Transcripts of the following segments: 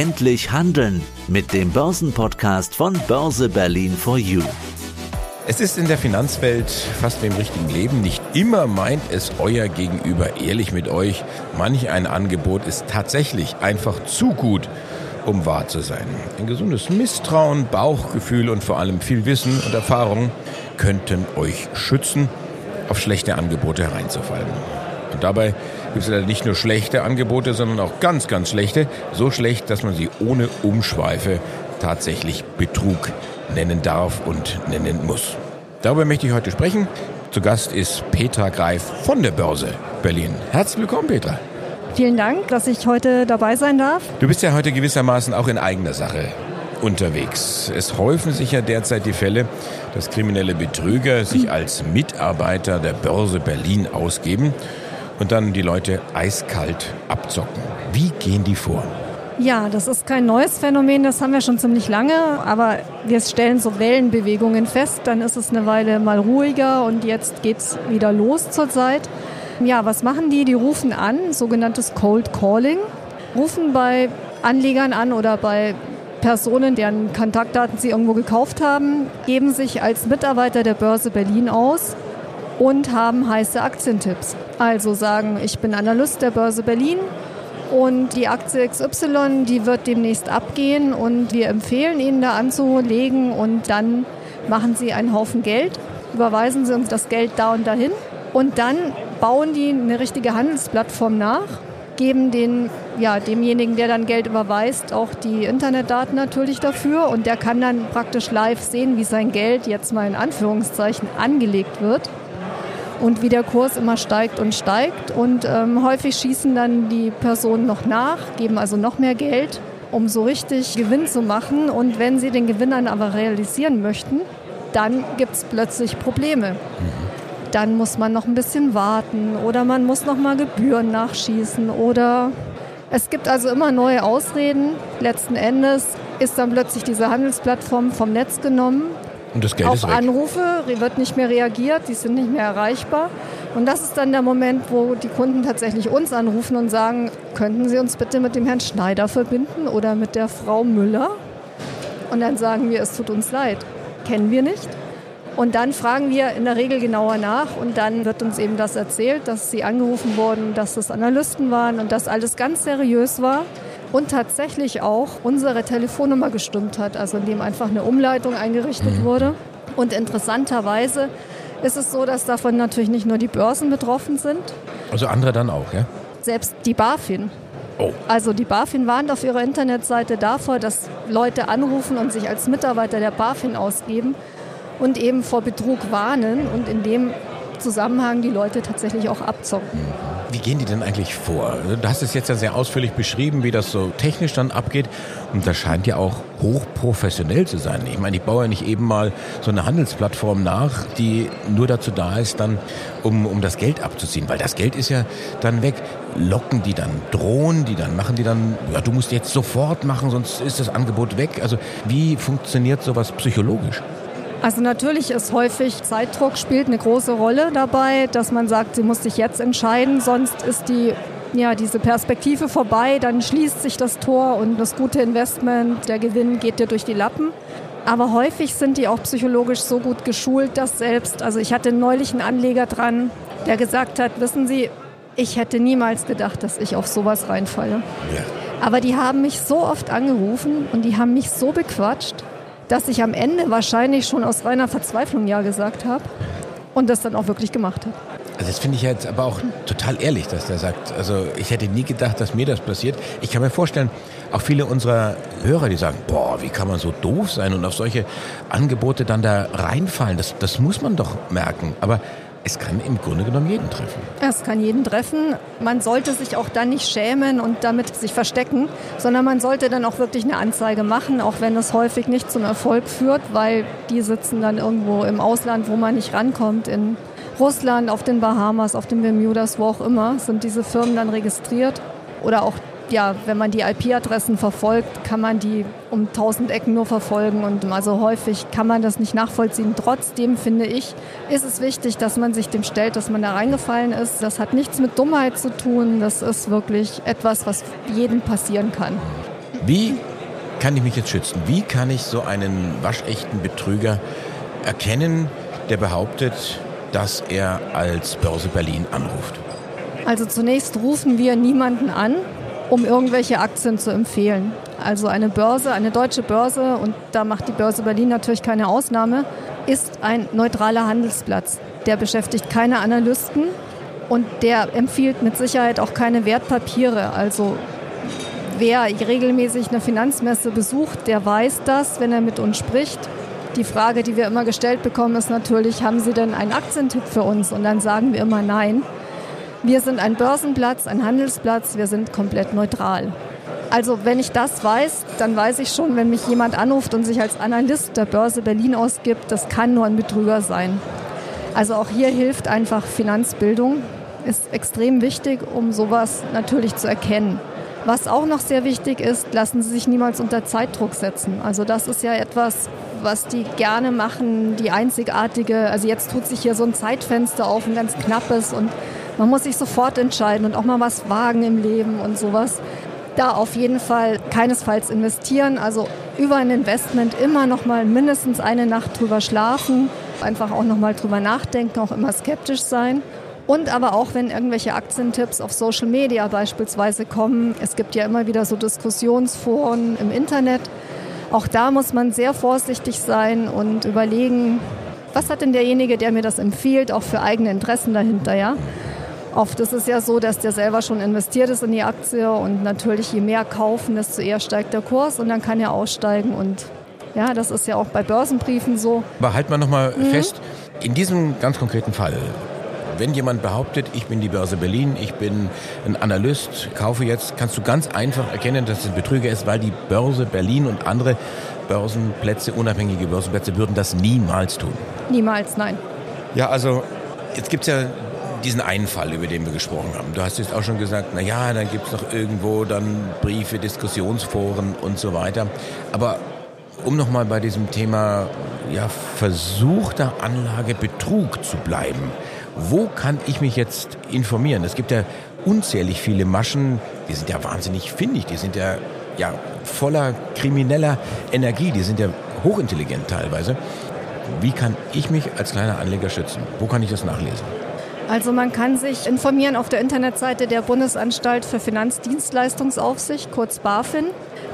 Endlich handeln mit dem Börsenpodcast von Börse Berlin for You. Es ist in der Finanzwelt fast wie im richtigen Leben. Nicht immer meint es euer Gegenüber ehrlich mit euch. Manch ein Angebot ist tatsächlich einfach zu gut, um wahr zu sein. Ein gesundes Misstrauen, Bauchgefühl und vor allem viel Wissen und Erfahrung könnten euch schützen, auf schlechte Angebote hereinzufallen. Und dabei gibt es leider nicht nur schlechte Angebote, sondern auch ganz, ganz schlechte. So schlecht, dass man sie ohne Umschweife tatsächlich Betrug nennen darf und nennen muss. Darüber möchte ich heute sprechen. Zu Gast ist Petra Greif von der Börse Berlin. Herzlich willkommen, Petra. Vielen Dank, dass ich heute dabei sein darf. Du bist ja heute gewissermaßen auch in eigener Sache unterwegs. Es häufen sich ja derzeit die Fälle, dass kriminelle Betrüger sich als Mitarbeiter der Börse Berlin ausgeben und dann die Leute eiskalt abzocken. Wie gehen die vor? Ja, das ist kein neues Phänomen, das haben wir schon ziemlich lange, aber wir stellen so Wellenbewegungen fest, dann ist es eine Weile mal ruhiger und jetzt geht es wieder los zurzeit. Ja, was machen die? Die rufen an, sogenanntes Cold Calling, rufen bei Anlegern an oder bei Personen, deren Kontaktdaten sie irgendwo gekauft haben, geben sich als Mitarbeiter der Börse Berlin aus und haben heiße Aktientipps. Also sagen, ich bin Analyst der Börse Berlin und die Aktie XY, die wird demnächst abgehen und wir empfehlen Ihnen da anzulegen und dann machen Sie einen Haufen Geld, überweisen Sie uns das Geld da und dahin und dann bauen die eine richtige Handelsplattform nach, geben den, ja, demjenigen, der dann Geld überweist, auch die Internetdaten natürlich dafür und der kann dann praktisch live sehen, wie sein Geld jetzt mal in Anführungszeichen angelegt wird und wie der Kurs immer steigt und steigt. Und ähm, häufig schießen dann die Personen noch nach, geben also noch mehr Geld, um so richtig Gewinn zu machen. Und wenn sie den Gewinn dann aber realisieren möchten, dann gibt es plötzlich Probleme. Dann muss man noch ein bisschen warten oder man muss noch mal Gebühren nachschießen oder es gibt also immer neue Ausreden. Letzten Endes ist dann plötzlich diese Handelsplattform vom Netz genommen und das Geld auf ist weg. Anrufe wird nicht mehr reagiert, die sind nicht mehr erreichbar. Und das ist dann der Moment, wo die Kunden tatsächlich uns anrufen und sagen, könnten Sie uns bitte mit dem Herrn Schneider verbinden oder mit der Frau Müller? Und dann sagen wir, es tut uns leid, kennen wir nicht. Und dann fragen wir in der Regel genauer nach und dann wird uns eben das erzählt, dass sie angerufen wurden, dass es Analysten waren und dass alles ganz seriös war und tatsächlich auch unsere Telefonnummer gestimmt hat, also indem einfach eine Umleitung eingerichtet mhm. wurde. Und interessanterweise ist es so, dass davon natürlich nicht nur die Börsen betroffen sind. Also andere dann auch, ja? Selbst die BaFin. Oh. Also die BaFin warnt auf ihrer Internetseite davor, dass Leute anrufen und sich als Mitarbeiter der BaFin ausgeben und eben vor Betrug warnen und in dem Zusammenhang die Leute tatsächlich auch abzocken. Wie gehen die denn eigentlich vor? Du hast es jetzt ja sehr ausführlich beschrieben, wie das so technisch dann abgeht. Und das scheint ja auch hochprofessionell zu sein. Ich meine, ich baue ja nicht eben mal so eine Handelsplattform nach, die nur dazu da ist, dann, um, um das Geld abzuziehen. Weil das Geld ist ja dann weg. Locken die dann, drohen die dann, machen die dann, ja, du musst jetzt sofort machen, sonst ist das Angebot weg. Also wie funktioniert sowas psychologisch? Also natürlich ist häufig Zeitdruck spielt eine große Rolle dabei, dass man sagt, sie muss sich jetzt entscheiden, sonst ist die ja, diese Perspektive vorbei, dann schließt sich das Tor und das gute Investment, der Gewinn geht dir durch die Lappen. Aber häufig sind die auch psychologisch so gut geschult, dass selbst, also ich hatte neulich einen Anleger dran, der gesagt hat, wissen Sie, ich hätte niemals gedacht, dass ich auf sowas reinfalle. Ja. Aber die haben mich so oft angerufen und die haben mich so bequatscht, dass ich am Ende wahrscheinlich schon aus reiner Verzweiflung Ja gesagt habe und das dann auch wirklich gemacht habe. Also das finde ich jetzt aber auch total ehrlich, dass der sagt, also ich hätte nie gedacht, dass mir das passiert. Ich kann mir vorstellen, auch viele unserer Hörer, die sagen, boah, wie kann man so doof sein und auf solche Angebote dann da reinfallen, das, das muss man doch merken. Aber es kann im Grunde genommen jeden treffen. Es kann jeden treffen. Man sollte sich auch dann nicht schämen und damit sich verstecken, sondern man sollte dann auch wirklich eine Anzeige machen, auch wenn es häufig nicht zum Erfolg führt, weil die sitzen dann irgendwo im Ausland, wo man nicht rankommt, in Russland, auf den Bahamas, auf den Bermudas, wo auch immer, sind diese Firmen dann registriert. Oder auch ja, wenn man die IP-Adressen verfolgt, kann man die um 1000 Ecken nur verfolgen und also häufig kann man das nicht nachvollziehen. Trotzdem finde ich, ist es wichtig, dass man sich dem stellt, dass man da reingefallen ist. Das hat nichts mit Dummheit zu tun. Das ist wirklich etwas, was jedem passieren kann. Wie kann ich mich jetzt schützen? Wie kann ich so einen waschechten Betrüger erkennen, der behauptet, dass er als Börse Berlin anruft? Also zunächst rufen wir niemanden an, um irgendwelche Aktien zu empfehlen. Also eine Börse, eine deutsche Börse, und da macht die Börse Berlin natürlich keine Ausnahme, ist ein neutraler Handelsplatz. Der beschäftigt keine Analysten und der empfiehlt mit Sicherheit auch keine Wertpapiere. Also wer regelmäßig eine Finanzmesse besucht, der weiß das, wenn er mit uns spricht. Die Frage, die wir immer gestellt bekommen, ist natürlich, haben Sie denn einen Aktientipp für uns? Und dann sagen wir immer nein. Wir sind ein Börsenplatz, ein Handelsplatz, wir sind komplett neutral. Also wenn ich das weiß, dann weiß ich schon, wenn mich jemand anruft und sich als Analyst der Börse Berlin ausgibt, das kann nur ein Betrüger sein. Also auch hier hilft einfach Finanzbildung, ist extrem wichtig, um sowas natürlich zu erkennen. Was auch noch sehr wichtig ist, lassen Sie sich niemals unter Zeitdruck setzen. Also das ist ja etwas, was die gerne machen, die einzigartige, also jetzt tut sich hier so ein Zeitfenster auf, ein ganz knappes und man muss sich sofort entscheiden und auch mal was wagen im Leben und sowas. Da auf jeden Fall keinesfalls investieren, also über ein Investment immer noch mal mindestens eine Nacht drüber schlafen, einfach auch noch mal drüber nachdenken, auch immer skeptisch sein. Und aber auch, wenn irgendwelche Aktientipps auf Social Media beispielsweise kommen, es gibt ja immer wieder so Diskussionsforen im Internet, auch da muss man sehr vorsichtig sein und überlegen, was hat denn derjenige, der mir das empfiehlt, auch für eigene Interessen dahinter, ja? Oft ist es ja so, dass der selber schon investiert ist in die Aktie und natürlich je mehr kaufen, desto eher steigt der Kurs und dann kann er aussteigen und ja, das ist ja auch bei Börsenbriefen so. Aber halt mal nochmal mhm. fest, in diesem ganz konkreten Fall, wenn jemand behauptet, ich bin die Börse Berlin, ich bin ein Analyst, kaufe jetzt, kannst du ganz einfach erkennen, dass es ein Betrüger ist, weil die Börse Berlin und andere Börsenplätze, unabhängige Börsenplätze, würden das niemals tun. Niemals, nein. Ja, also jetzt gibt es ja diesen einen Fall, über den wir gesprochen haben. Du hast jetzt auch schon gesagt, na ja, dann gibt es noch irgendwo dann Briefe, Diskussionsforen und so weiter. Aber um nochmal bei diesem Thema ja, versuchter Anlage Betrug zu bleiben, wo kann ich mich jetzt informieren? Es gibt ja unzählig viele Maschen, die sind ja wahnsinnig findig, die sind ja, ja voller krimineller Energie, die sind ja hochintelligent teilweise. Wie kann ich mich als kleiner Anleger schützen? Wo kann ich das nachlesen? Also man kann sich informieren auf der Internetseite der Bundesanstalt für Finanzdienstleistungsaufsicht, kurz BaFin.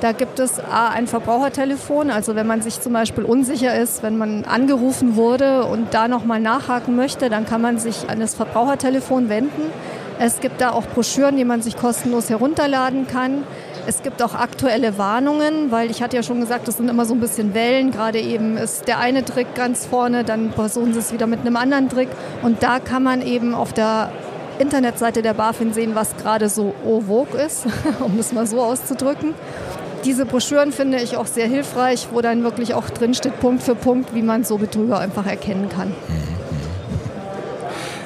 Da gibt es A, ein Verbrauchertelefon, also wenn man sich zum Beispiel unsicher ist, wenn man angerufen wurde und da nochmal nachhaken möchte, dann kann man sich an das Verbrauchertelefon wenden. Es gibt da auch Broschüren, die man sich kostenlos herunterladen kann. Es gibt auch aktuelle Warnungen, weil ich hatte ja schon gesagt, das sind immer so ein bisschen Wellen. Gerade eben ist der eine Trick ganz vorne, dann versuchen sie es wieder mit einem anderen Trick. Und da kann man eben auf der Internetseite der BaFin sehen, was gerade so au vogue ist, um das mal so auszudrücken. Diese Broschüren finde ich auch sehr hilfreich, wo dann wirklich auch drinsteht, Punkt für Punkt, wie man so Betrüger einfach erkennen kann.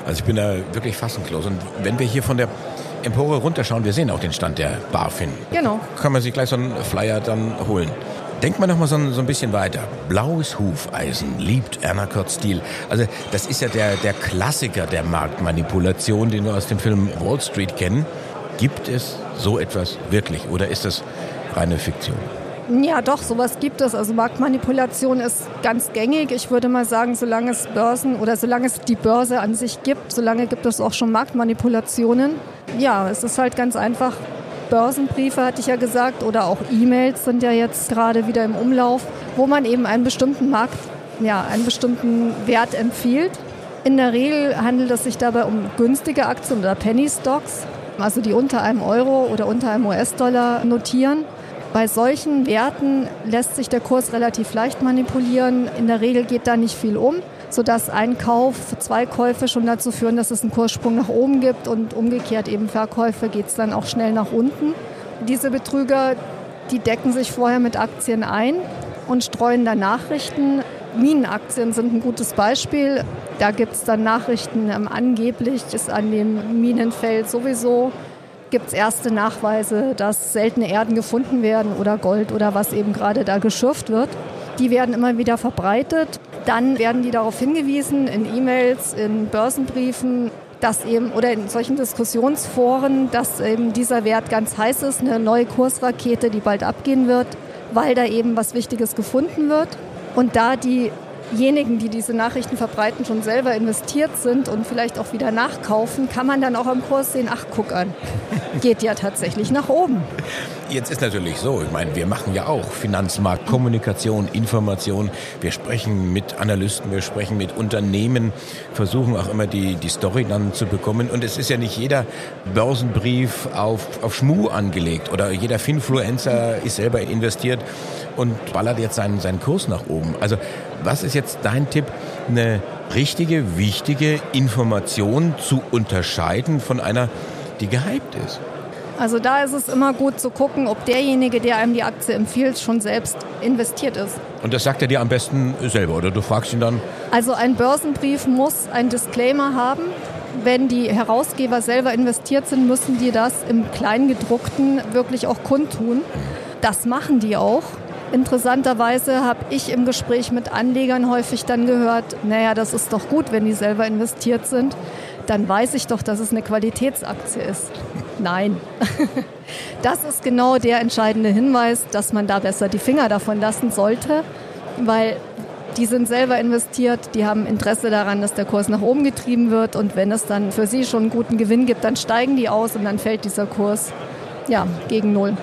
Also ich bin da wirklich fassungslos. Und wenn wir hier von der Empore runterschauen, wir sehen auch den Stand der BaFin. Genau. Kann man sich gleich so einen Flyer dann holen. Denkt man noch mal so, so, ein bisschen weiter. Blaues Hufeisen liebt Erna Kurt-Stil. Also das ist ja der, der Klassiker der Marktmanipulation, den wir aus dem Film Wall Street kennen. Gibt es so etwas wirklich oder ist das reine Fiktion? Ja, doch, sowas gibt es. Also Marktmanipulation ist ganz gängig. Ich würde mal sagen, solange es Börsen oder solange es die Börse an sich gibt, solange gibt es auch schon Marktmanipulationen. Ja, es ist halt ganz einfach. Börsenbriefe hatte ich ja gesagt oder auch E-Mails sind ja jetzt gerade wieder im Umlauf, wo man eben einen bestimmten Markt, ja, einen bestimmten Wert empfiehlt. In der Regel handelt es sich dabei um günstige Aktien oder Penny Stocks, also die unter einem Euro oder unter einem US-Dollar notieren. Bei solchen Werten lässt sich der Kurs relativ leicht manipulieren. In der Regel geht da nicht viel um, sodass ein Kauf, zwei Käufe schon dazu führen, dass es einen Kurssprung nach oben gibt und umgekehrt eben Verkäufe geht es dann auch schnell nach unten. Diese Betrüger, die decken sich vorher mit Aktien ein und streuen dann Nachrichten. Minenaktien sind ein gutes Beispiel. Da gibt es dann Nachrichten, ähm, angeblich ist an dem Minenfeld sowieso gibt es erste Nachweise, dass seltene Erden gefunden werden oder Gold oder was eben gerade da geschürft wird. Die werden immer wieder verbreitet. Dann werden die darauf hingewiesen in E-Mails, in Börsenbriefen, dass eben, oder in solchen Diskussionsforen, dass eben dieser Wert ganz heiß ist, eine neue Kursrakete, die bald abgehen wird, weil da eben was Wichtiges gefunden wird. Und da diejenigen, die diese Nachrichten verbreiten, schon selber investiert sind und vielleicht auch wieder nachkaufen, kann man dann auch am Kurs sehen, ach guck an, geht ja tatsächlich nach oben. Jetzt ist natürlich so, ich meine, wir machen ja auch Finanzmarkt, Kommunikation, Information. Wir sprechen mit Analysten, wir sprechen mit Unternehmen, versuchen auch immer die, die Story dann zu bekommen. Und es ist ja nicht jeder Börsenbrief auf, auf Schmu angelegt oder jeder Finfluencer ist selber investiert und ballert jetzt seinen, seinen Kurs nach oben. Also was ist jetzt dein Tipp, eine richtige, wichtige Information zu unterscheiden von einer, die gehypt ist? Also da ist es immer gut zu gucken, ob derjenige, der einem die Aktie empfiehlt, schon selbst investiert ist. Und das sagt er dir am besten selber oder du fragst ihn dann? Also ein Börsenbrief muss ein Disclaimer haben. Wenn die Herausgeber selber investiert sind, müssen die das im Kleingedruckten wirklich auch kundtun. Das machen die auch. Interessanterweise habe ich im Gespräch mit Anlegern häufig dann gehört, naja, das ist doch gut, wenn die selber investiert sind. Dann weiß ich doch, dass es eine Qualitätsaktie ist. Nein. Das ist genau der entscheidende Hinweis, dass man da besser die Finger davon lassen sollte, weil die sind selber investiert, die haben Interesse daran, dass der Kurs nach oben getrieben wird und wenn es dann für sie schon einen guten Gewinn gibt, dann steigen die aus und dann fällt dieser Kurs ja, gegen Null.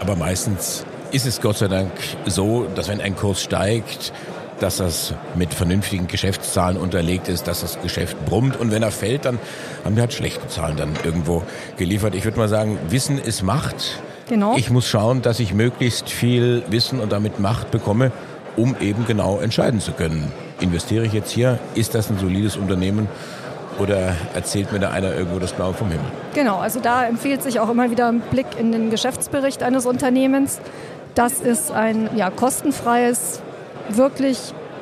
Aber meistens ist es Gott sei Dank so, dass wenn ein Kurs steigt, dass das mit vernünftigen Geschäftszahlen unterlegt ist, dass das Geschäft brummt und wenn er fällt, dann haben wir halt schlechte Zahlen dann irgendwo geliefert. Ich würde mal sagen, Wissen ist Macht. Genau. Ich muss schauen, dass ich möglichst viel Wissen und damit Macht bekomme, um eben genau entscheiden zu können. Investiere ich jetzt hier? Ist das ein solides Unternehmen? Oder erzählt mir da einer irgendwo das Blaue vom Himmel? Genau, also da empfiehlt sich auch immer wieder ein Blick in den Geschäftsbericht eines Unternehmens. Das ist ein ja, kostenfreies wirklich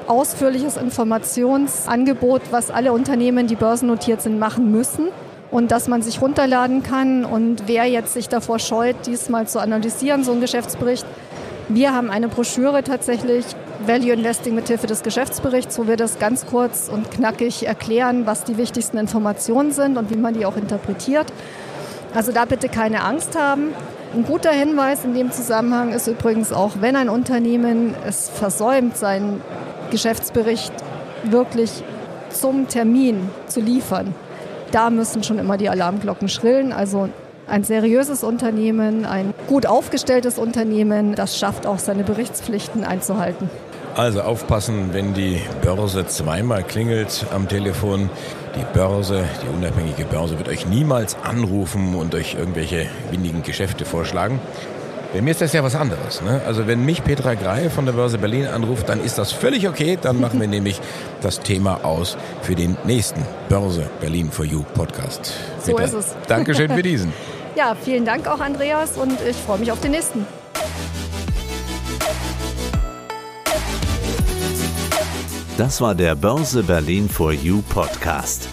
ausführliches Informationsangebot, was alle Unternehmen, die börsennotiert sind, machen müssen und dass man sich runterladen kann. Und wer jetzt sich davor scheut, diesmal zu analysieren, so ein Geschäftsbericht, wir haben eine Broschüre tatsächlich, Value Investing mit Hilfe des Geschäftsberichts, wo wir das ganz kurz und knackig erklären, was die wichtigsten Informationen sind und wie man die auch interpretiert. Also da bitte keine Angst haben. Ein guter Hinweis in dem Zusammenhang ist übrigens auch, wenn ein Unternehmen es versäumt, seinen Geschäftsbericht wirklich zum Termin zu liefern, da müssen schon immer die Alarmglocken schrillen. Also ein seriöses Unternehmen, ein gut aufgestelltes Unternehmen, das schafft auch seine Berichtspflichten einzuhalten. Also aufpassen, wenn die Börse zweimal klingelt am Telefon. Die Börse, die unabhängige Börse, wird euch niemals anrufen und euch irgendwelche windigen Geschäfte vorschlagen. Bei mir ist das ja was anderes. Ne? Also wenn mich Petra Grey von der Börse Berlin anruft, dann ist das völlig okay. Dann machen wir nämlich das Thema aus für den nächsten Börse Berlin for You Podcast. So Petra, ist es. Dankeschön für diesen. ja, vielen Dank auch Andreas und ich freue mich auf den nächsten. Das war der Börse Berlin for You Podcast.